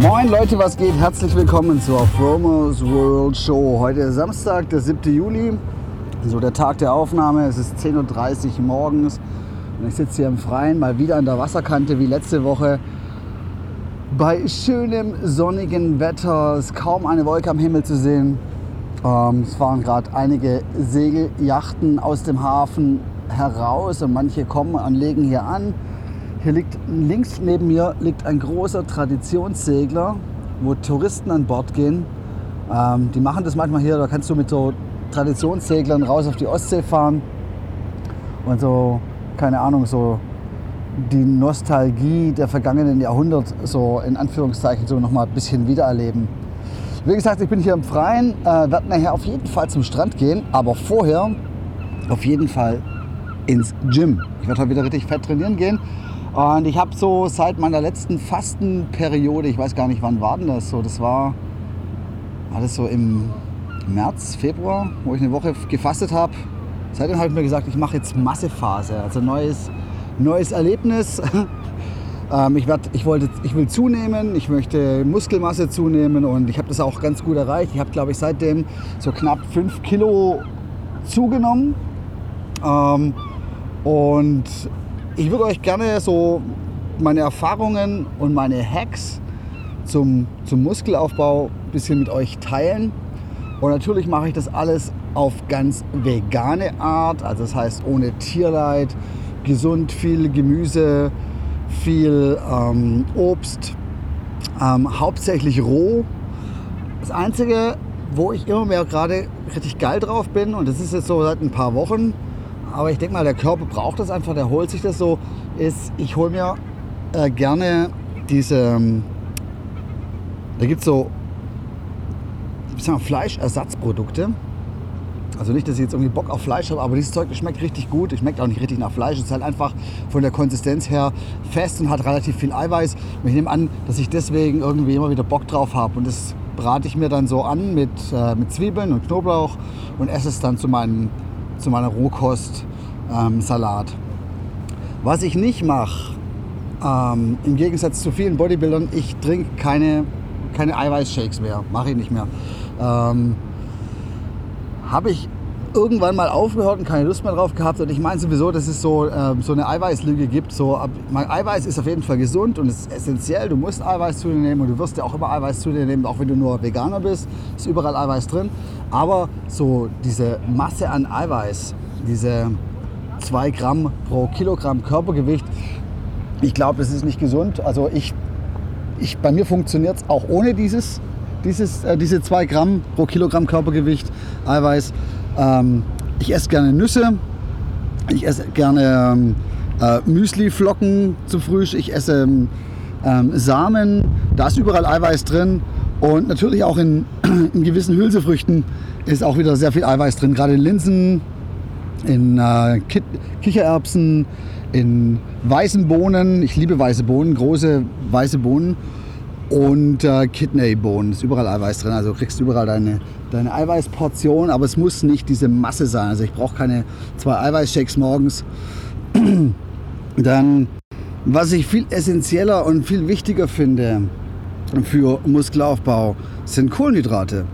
Moin Leute, was geht? Herzlich willkommen zur Fromers World Show. Heute ist Samstag, der 7. Juli, so der Tag der Aufnahme. Es ist 10.30 Uhr morgens und ich sitze hier im Freien, mal wieder an der Wasserkante wie letzte Woche bei schönem sonnigen Wetter. Es ist kaum eine Wolke am Himmel zu sehen. Ähm, es fahren gerade einige Segeljachten aus dem Hafen heraus und manche kommen und legen hier an. Hier liegt links neben mir liegt ein großer Traditionssegler, wo Touristen an Bord gehen. Ähm, die machen das manchmal hier, da kannst du mit so Traditionsseglern raus auf die Ostsee fahren und so, keine Ahnung, so die Nostalgie der vergangenen Jahrhundert so in Anführungszeichen so noch mal ein bisschen wiedererleben. Wie gesagt, ich bin hier im Freien, äh, werde nachher auf jeden Fall zum Strand gehen, aber vorher auf jeden Fall ins Gym. Ich werde heute wieder richtig fett trainieren gehen. Und ich habe so seit meiner letzten Fastenperiode, ich weiß gar nicht, wann war denn das so, das war, das so im März, Februar, wo ich eine Woche gefastet habe. Seitdem habe ich mir gesagt, ich mache jetzt Massephase, also neues, neues Erlebnis. ähm, ich, werd, ich, wollte, ich will zunehmen, ich möchte Muskelmasse zunehmen und ich habe das auch ganz gut erreicht. Ich habe, glaube ich, seitdem so knapp 5 Kilo zugenommen. Ähm, und ich würde euch gerne so meine Erfahrungen und meine Hacks zum, zum Muskelaufbau ein bisschen mit euch teilen. Und natürlich mache ich das alles auf ganz vegane Art, also das heißt ohne Tierleid, gesund, viel Gemüse, viel ähm, Obst, ähm, hauptsächlich roh. Das Einzige, wo ich immer mehr gerade richtig geil drauf bin, und das ist jetzt so seit ein paar Wochen, aber ich denke mal, der Körper braucht das einfach, der holt sich das so, ist, ich hole mir äh, gerne diese, ähm, da gibt es so ich sag mal, Fleischersatzprodukte. Also nicht, dass ich jetzt irgendwie Bock auf Fleisch habe, aber dieses Zeug schmeckt richtig gut. Es schmeckt auch nicht richtig nach Fleisch. Es ist halt einfach von der Konsistenz her fest und hat relativ viel Eiweiß. Und ich nehme an, dass ich deswegen irgendwie immer wieder Bock drauf habe. Und das brate ich mir dann so an mit, äh, mit Zwiebeln und Knoblauch und esse es dann zu, meinem, zu meiner Rohkost-Salat. Ähm, Was ich nicht mache, ähm, im Gegensatz zu vielen Bodybuildern, ich trinke keine, keine Eiweißshakes mehr. Mache ich nicht mehr. Ähm, habe ich irgendwann mal aufgehört und keine Lust mehr drauf gehabt. Und ich meine sowieso, dass es so, äh, so eine Eiweißlüge gibt. So, ab, Eiweiß ist auf jeden Fall gesund und ist essentiell. Du musst Eiweiß zu dir nehmen und du wirst ja auch immer Eiweiß zu dir nehmen, auch wenn du nur Veganer bist. Ist überall Eiweiß drin. Aber so diese Masse an Eiweiß, diese 2 Gramm pro Kilogramm Körpergewicht, ich glaube, das ist nicht gesund. Also ich, ich, bei mir funktioniert es auch ohne dieses dieses, äh, diese 2 Gramm pro Kilogramm Körpergewicht Eiweiß. Ähm, ich esse gerne Nüsse, ich esse gerne ähm, äh, Müsliflocken zum Frühstück, ich esse ähm, Samen, da ist überall Eiweiß drin. Und natürlich auch in, in gewissen Hülsefrüchten ist auch wieder sehr viel Eiweiß drin, gerade in Linsen, in äh, Kichererbsen, in weißen Bohnen. Ich liebe weiße Bohnen, große weiße Bohnen und äh, Kidneybohnen. Ist überall Eiweiß drin. Also du kriegst überall deine, deine Eiweißportion, aber es muss nicht diese Masse sein. Also ich brauche keine zwei Eiweißshakes morgens. Dann, was ich viel essentieller und viel wichtiger finde für Muskelaufbau, sind Kohlenhydrate.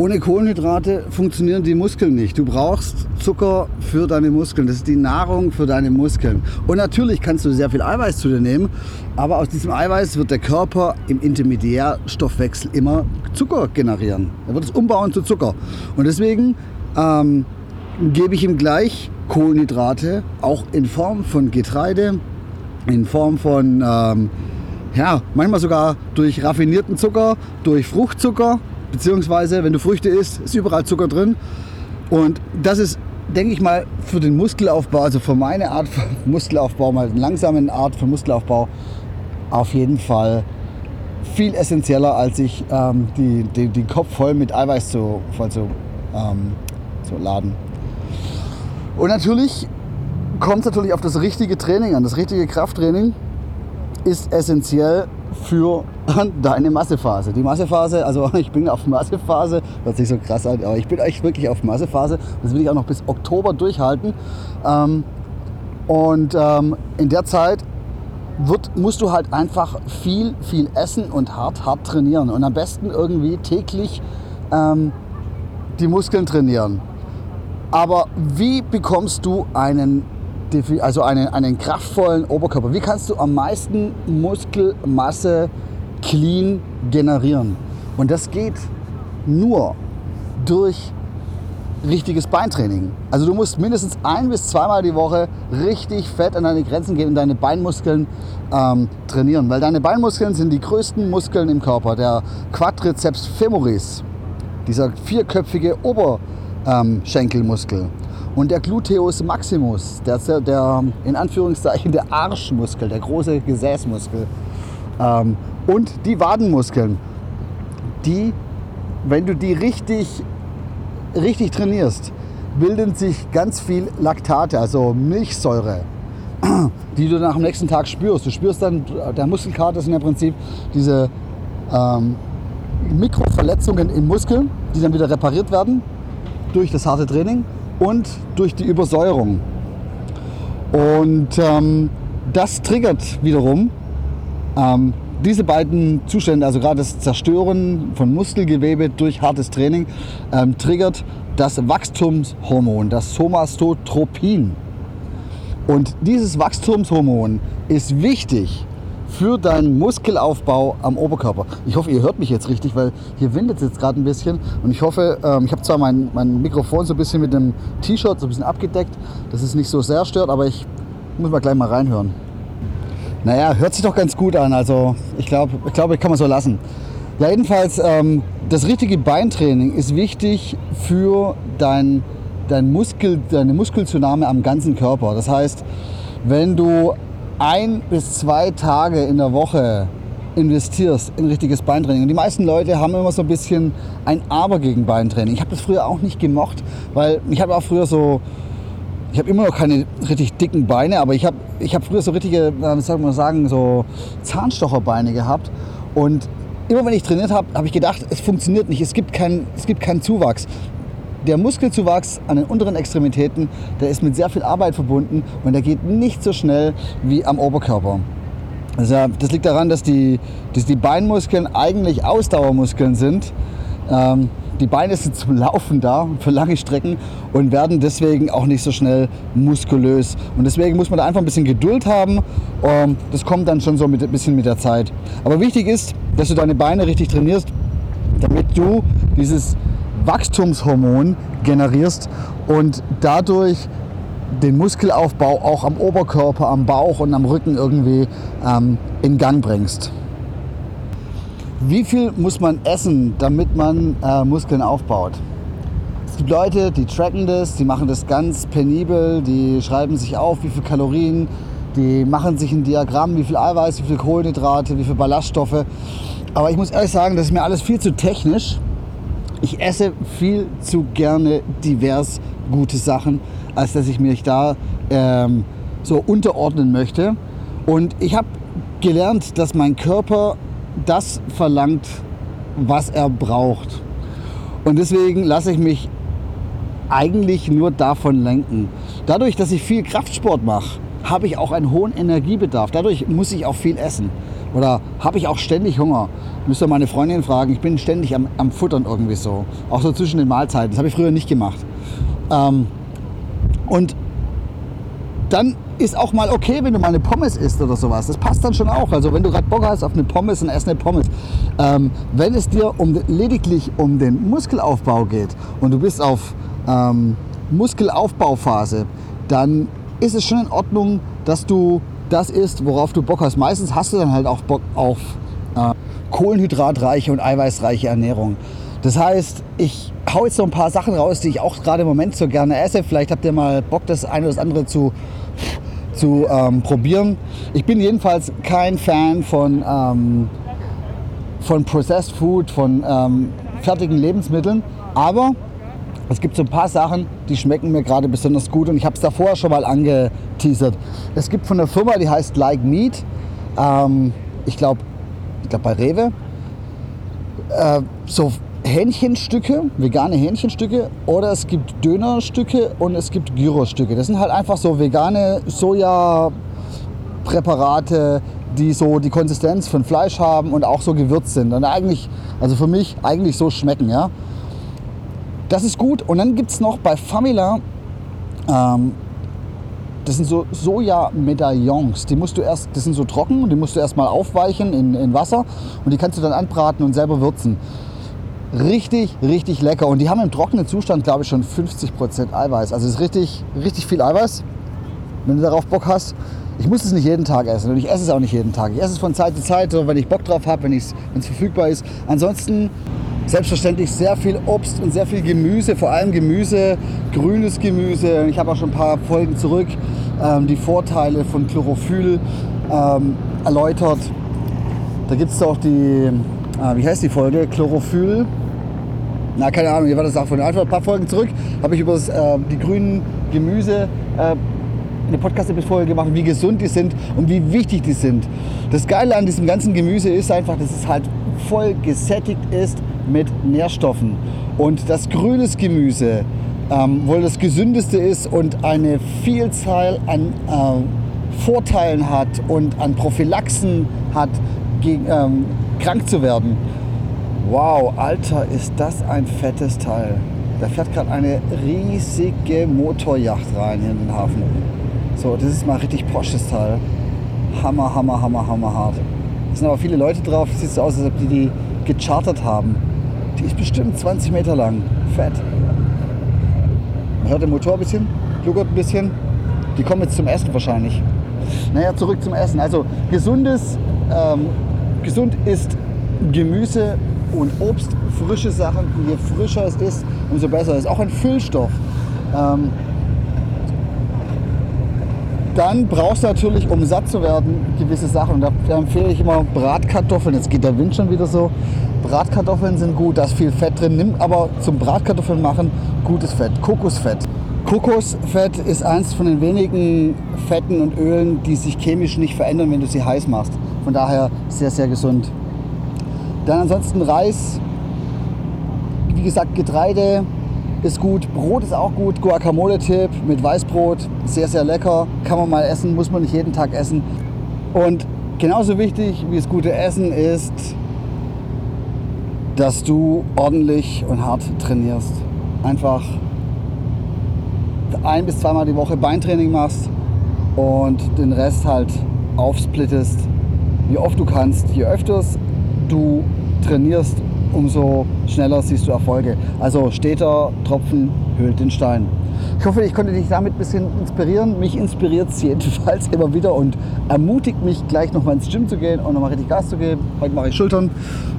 Ohne Kohlenhydrate funktionieren die Muskeln nicht. Du brauchst Zucker für deine Muskeln. Das ist die Nahrung für deine Muskeln. Und natürlich kannst du sehr viel Eiweiß zu dir nehmen, aber aus diesem Eiweiß wird der Körper im Intermediärstoffwechsel immer Zucker generieren. Er wird es umbauen zu Zucker. Und deswegen ähm, gebe ich ihm gleich Kohlenhydrate, auch in Form von Getreide, in Form von, ähm, ja, manchmal sogar durch raffinierten Zucker, durch Fruchtzucker beziehungsweise wenn du Früchte isst, ist überall Zucker drin. Und das ist, denke ich mal, für den Muskelaufbau, also für meine Art von Muskelaufbau, mal eine langsame Art von Muskelaufbau, auf jeden Fall viel essentieller, als sich ähm, die, die, den Kopf voll mit Eiweiß zu, voll zu, ähm, zu laden. Und natürlich kommt es natürlich auf das richtige Training an. Das richtige Krafttraining ist essentiell für deine Massephase. Die Massephase, also ich bin auf Massephase, hört sich so krass an, aber ich bin echt wirklich auf Massephase. Das will ich auch noch bis Oktober durchhalten. Ähm, und ähm, in der Zeit wird, musst du halt einfach viel, viel essen und hart, hart trainieren. Und am besten irgendwie täglich ähm, die Muskeln trainieren. Aber wie bekommst du einen, also einen, einen kraftvollen Oberkörper? Wie kannst du am meisten Muskelmasse clean generieren? Und das geht nur durch richtiges Beintraining. Also du musst mindestens ein bis zweimal die Woche richtig fett an deine Grenzen gehen und deine Beinmuskeln ähm, trainieren. Weil deine Beinmuskeln sind die größten Muskeln im Körper. Der Quadriceps femoris, dieser vierköpfige Oberschenkelmuskel. Ähm, und der Gluteus maximus, der, der in Anführungszeichen der Arschmuskel, der große Gesäßmuskel. Ähm, und die Wadenmuskeln, die, wenn du die richtig richtig trainierst, bilden sich ganz viel Laktate, also Milchsäure, die du nach dem nächsten Tag spürst. Du spürst dann, der Muskelkater sind im Prinzip diese ähm, Mikroverletzungen im Muskel, die dann wieder repariert werden durch das harte Training und durch die Übersäuerung. Und ähm, das triggert wiederum ähm, diese beiden Zustände, also gerade das Zerstören von Muskelgewebe durch hartes Training, ähm, triggert das Wachstumshormon, das Somastotropin. Und dieses Wachstumshormon ist wichtig für deinen Muskelaufbau am Oberkörper. Ich hoffe, ihr hört mich jetzt richtig, weil hier windet es jetzt gerade ein bisschen. Und ich hoffe, ähm, ich habe zwar mein, mein Mikrofon so ein bisschen mit dem T-Shirt so ein bisschen abgedeckt, dass es nicht so sehr stört, aber ich muss mal gleich mal reinhören. Naja, hört sich doch ganz gut an. Also ich glaube, ich glaube, kann man so lassen. Ja, jedenfalls, ähm, das richtige Beintraining ist wichtig für dein, dein Muskel, deine Muskelzunahme am ganzen Körper. Das heißt, wenn du ein bis zwei Tage in der Woche investierst in richtiges Beintraining. Und die meisten Leute haben immer so ein bisschen ein Aber gegen Beintraining. Ich habe das früher auch nicht gemocht, weil ich habe auch früher so ich habe immer noch keine richtig dicken Beine, aber ich habe ich hab früher so richtige, wie soll man sagen, so Zahnstocherbeine gehabt. Und immer wenn ich trainiert habe, habe ich gedacht, es funktioniert nicht, es gibt, kein, es gibt keinen Zuwachs. Der Muskelzuwachs an den unteren Extremitäten, der ist mit sehr viel Arbeit verbunden und der geht nicht so schnell wie am Oberkörper. Also das liegt daran, dass die, dass die Beinmuskeln eigentlich Ausdauermuskeln sind. Ähm, die Beine sind zum Laufen da für lange Strecken und werden deswegen auch nicht so schnell muskulös. Und deswegen muss man da einfach ein bisschen Geduld haben. Ähm, das kommt dann schon so ein bisschen mit der Zeit. Aber wichtig ist, dass du deine Beine richtig trainierst, damit du dieses Wachstumshormon generierst und dadurch den Muskelaufbau auch am Oberkörper, am Bauch und am Rücken irgendwie ähm, in Gang bringst. Wie viel muss man essen, damit man äh, Muskeln aufbaut? Es gibt Leute, die tracken das, die machen das ganz penibel, die schreiben sich auf, wie viel Kalorien, die machen sich ein Diagramm, wie viel Eiweiß, wie viel Kohlenhydrate, wie viel Ballaststoffe. Aber ich muss ehrlich sagen, das ist mir alles viel zu technisch. Ich esse viel zu gerne divers gute Sachen, als dass ich mich da ähm, so unterordnen möchte. Und ich habe gelernt, dass mein Körper das verlangt, was er braucht. Und deswegen lasse ich mich eigentlich nur davon lenken. Dadurch, dass ich viel Kraftsport mache, habe ich auch einen hohen Energiebedarf. Dadurch muss ich auch viel essen. Oder habe ich auch ständig Hunger. Müsst ihr meine Freundin fragen. Ich bin ständig am, am Futtern irgendwie so. Auch so zwischen den Mahlzeiten. Das habe ich früher nicht gemacht. Ähm, und dann ist auch mal okay, wenn du mal eine Pommes isst oder sowas. Das passt dann schon auch. Also wenn du gerade Bock hast auf eine Pommes, dann ess eine Pommes. Ähm, wenn es dir um, lediglich um den Muskelaufbau geht und du bist auf ähm, Muskelaufbauphase, dann ist es schon in Ordnung, dass du das isst, worauf du Bock hast. Meistens hast du dann halt auch Bock auf äh, kohlenhydratreiche und eiweißreiche Ernährung. Das heißt, ich hau jetzt noch ein paar Sachen raus, die ich auch gerade im Moment so gerne esse. Vielleicht habt ihr mal Bock, das eine oder das andere zu zu ähm, probieren. Ich bin jedenfalls kein Fan von ähm, von Processed Food, von ähm, fertigen Lebensmitteln. Aber es gibt so ein paar Sachen, die schmecken mir gerade besonders gut und ich habe es davor schon mal angeteasert. Es gibt von der Firma, die heißt Like Meat, ähm, ich glaube ich glaub bei Rewe, äh, so Hähnchenstücke, vegane Hähnchenstücke oder es gibt Dönerstücke und es gibt Gyrostücke. Das sind halt einfach so vegane Sojapräparate, die so die Konsistenz von Fleisch haben und auch so gewürzt sind. Und eigentlich, also für mich eigentlich so schmecken, ja. Das ist gut. Und dann gibt es noch bei Famila, ähm, das sind so Soja-Medaillons. Die musst du erst, das sind so trocken die musst du erstmal aufweichen in, in Wasser und die kannst du dann anbraten und selber würzen. Richtig, richtig lecker. Und die haben im trockenen Zustand, glaube ich, schon 50% Eiweiß. Also es ist richtig, richtig viel Eiweiß, wenn du darauf Bock hast. Ich muss es nicht jeden Tag essen und ich esse es auch nicht jeden Tag. Ich esse es von Zeit zu Zeit, wenn ich Bock drauf habe, wenn es verfügbar ist. Ansonsten selbstverständlich sehr viel Obst und sehr viel Gemüse, vor allem Gemüse, grünes Gemüse. Ich habe auch schon ein paar Folgen zurück ähm, die Vorteile von Chlorophyll ähm, erläutert. Da gibt es auch die, äh, wie heißt die Folge? Chlorophyll. Na, keine Ahnung, ihr werdet das auch von einfach ein paar Folgen zurück. Habe ich über das, äh, die grünen Gemüse äh, eine Podcast-Episode gemacht, wie gesund die sind und wie wichtig die sind. Das Geile an diesem ganzen Gemüse ist einfach, dass es halt voll gesättigt ist mit Nährstoffen. Und das grünes Gemüse ähm, wohl das gesündeste ist und eine Vielzahl an äh, Vorteilen hat und an Prophylaxen hat, gegen, ähm, krank zu werden. Wow, Alter, ist das ein fettes Teil. Da fährt gerade eine riesige Motorjacht rein hier in den Hafen. So, das ist mal richtig Porsches Teil. Hammer, hammer, hammer, hammer hart. Es sind aber viele Leute drauf. Sieht so aus, als ob die die gechartert haben. Die ist bestimmt 20 Meter lang. Fett. Man hört den Motor ein bisschen, gluckert ein bisschen. Die kommen jetzt zum Essen wahrscheinlich. Naja, zurück zum Essen. Also gesundes, ähm, gesund ist Gemüse und Obst, frische Sachen. Je frischer es ist, umso besser. Es ist auch ein Füllstoff. Ähm, dann brauchst du natürlich, um satt zu werden, gewisse Sachen. Und da empfehle ich immer Bratkartoffeln. Jetzt geht der Wind schon wieder so. Bratkartoffeln sind gut, da ist viel Fett drin. Nimm aber zum Bratkartoffeln machen gutes Fett, Kokosfett. Kokosfett ist eins von den wenigen Fetten und Ölen, die sich chemisch nicht verändern, wenn du sie heiß machst. Von daher sehr, sehr gesund. Dann ansonsten Reis, wie gesagt, Getreide, ist gut. Brot ist auch gut. Guacamole-Tipp mit Weißbrot. Sehr, sehr lecker. Kann man mal essen, muss man nicht jeden Tag essen. Und genauso wichtig wie das gute Essen ist, dass du ordentlich und hart trainierst. Einfach ein bis zweimal die Woche Beintraining machst und den Rest halt aufsplittest, wie oft du kannst. Je öfters du trainierst, umso schneller siehst du Erfolge. Also steter Tropfen höhlt den Stein. Ich hoffe, ich konnte dich damit ein bisschen inspirieren. Mich inspiriert es jedenfalls immer wieder und ermutigt mich, gleich nochmal ins Gym zu gehen und nochmal richtig Gas zu geben. Heute mache ich Schultern.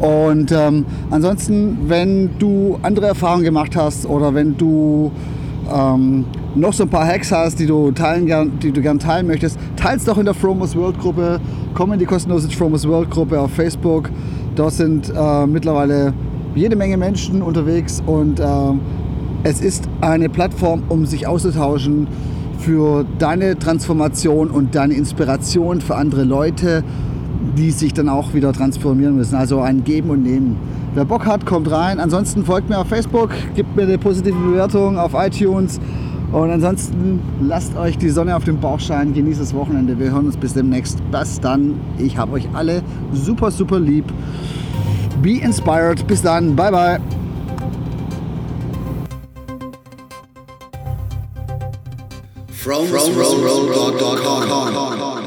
Und ähm, ansonsten, wenn du andere Erfahrungen gemacht hast oder wenn du ähm, noch so ein paar Hacks hast, die du, teilen gern, die du gern teilen möchtest, teils doch in der Fromos World Gruppe. Komm in die kostenlose Fromos World Gruppe auf Facebook. Dort sind äh, mittlerweile jede Menge Menschen unterwegs und äh, es ist eine Plattform, um sich auszutauschen für deine Transformation und deine Inspiration für andere Leute, die sich dann auch wieder transformieren müssen. Also ein Geben und Nehmen. Wer Bock hat, kommt rein. Ansonsten folgt mir auf Facebook, gibt mir eine positive Bewertung auf iTunes. Und ansonsten lasst euch die Sonne auf dem Bauch scheinen, genießt das Wochenende. Wir hören uns bis demnächst. Bis dann. Ich habe euch alle super, super lieb. Be inspired. Bis dann. Bye, bye. From, from, from, from, from, from, from, from.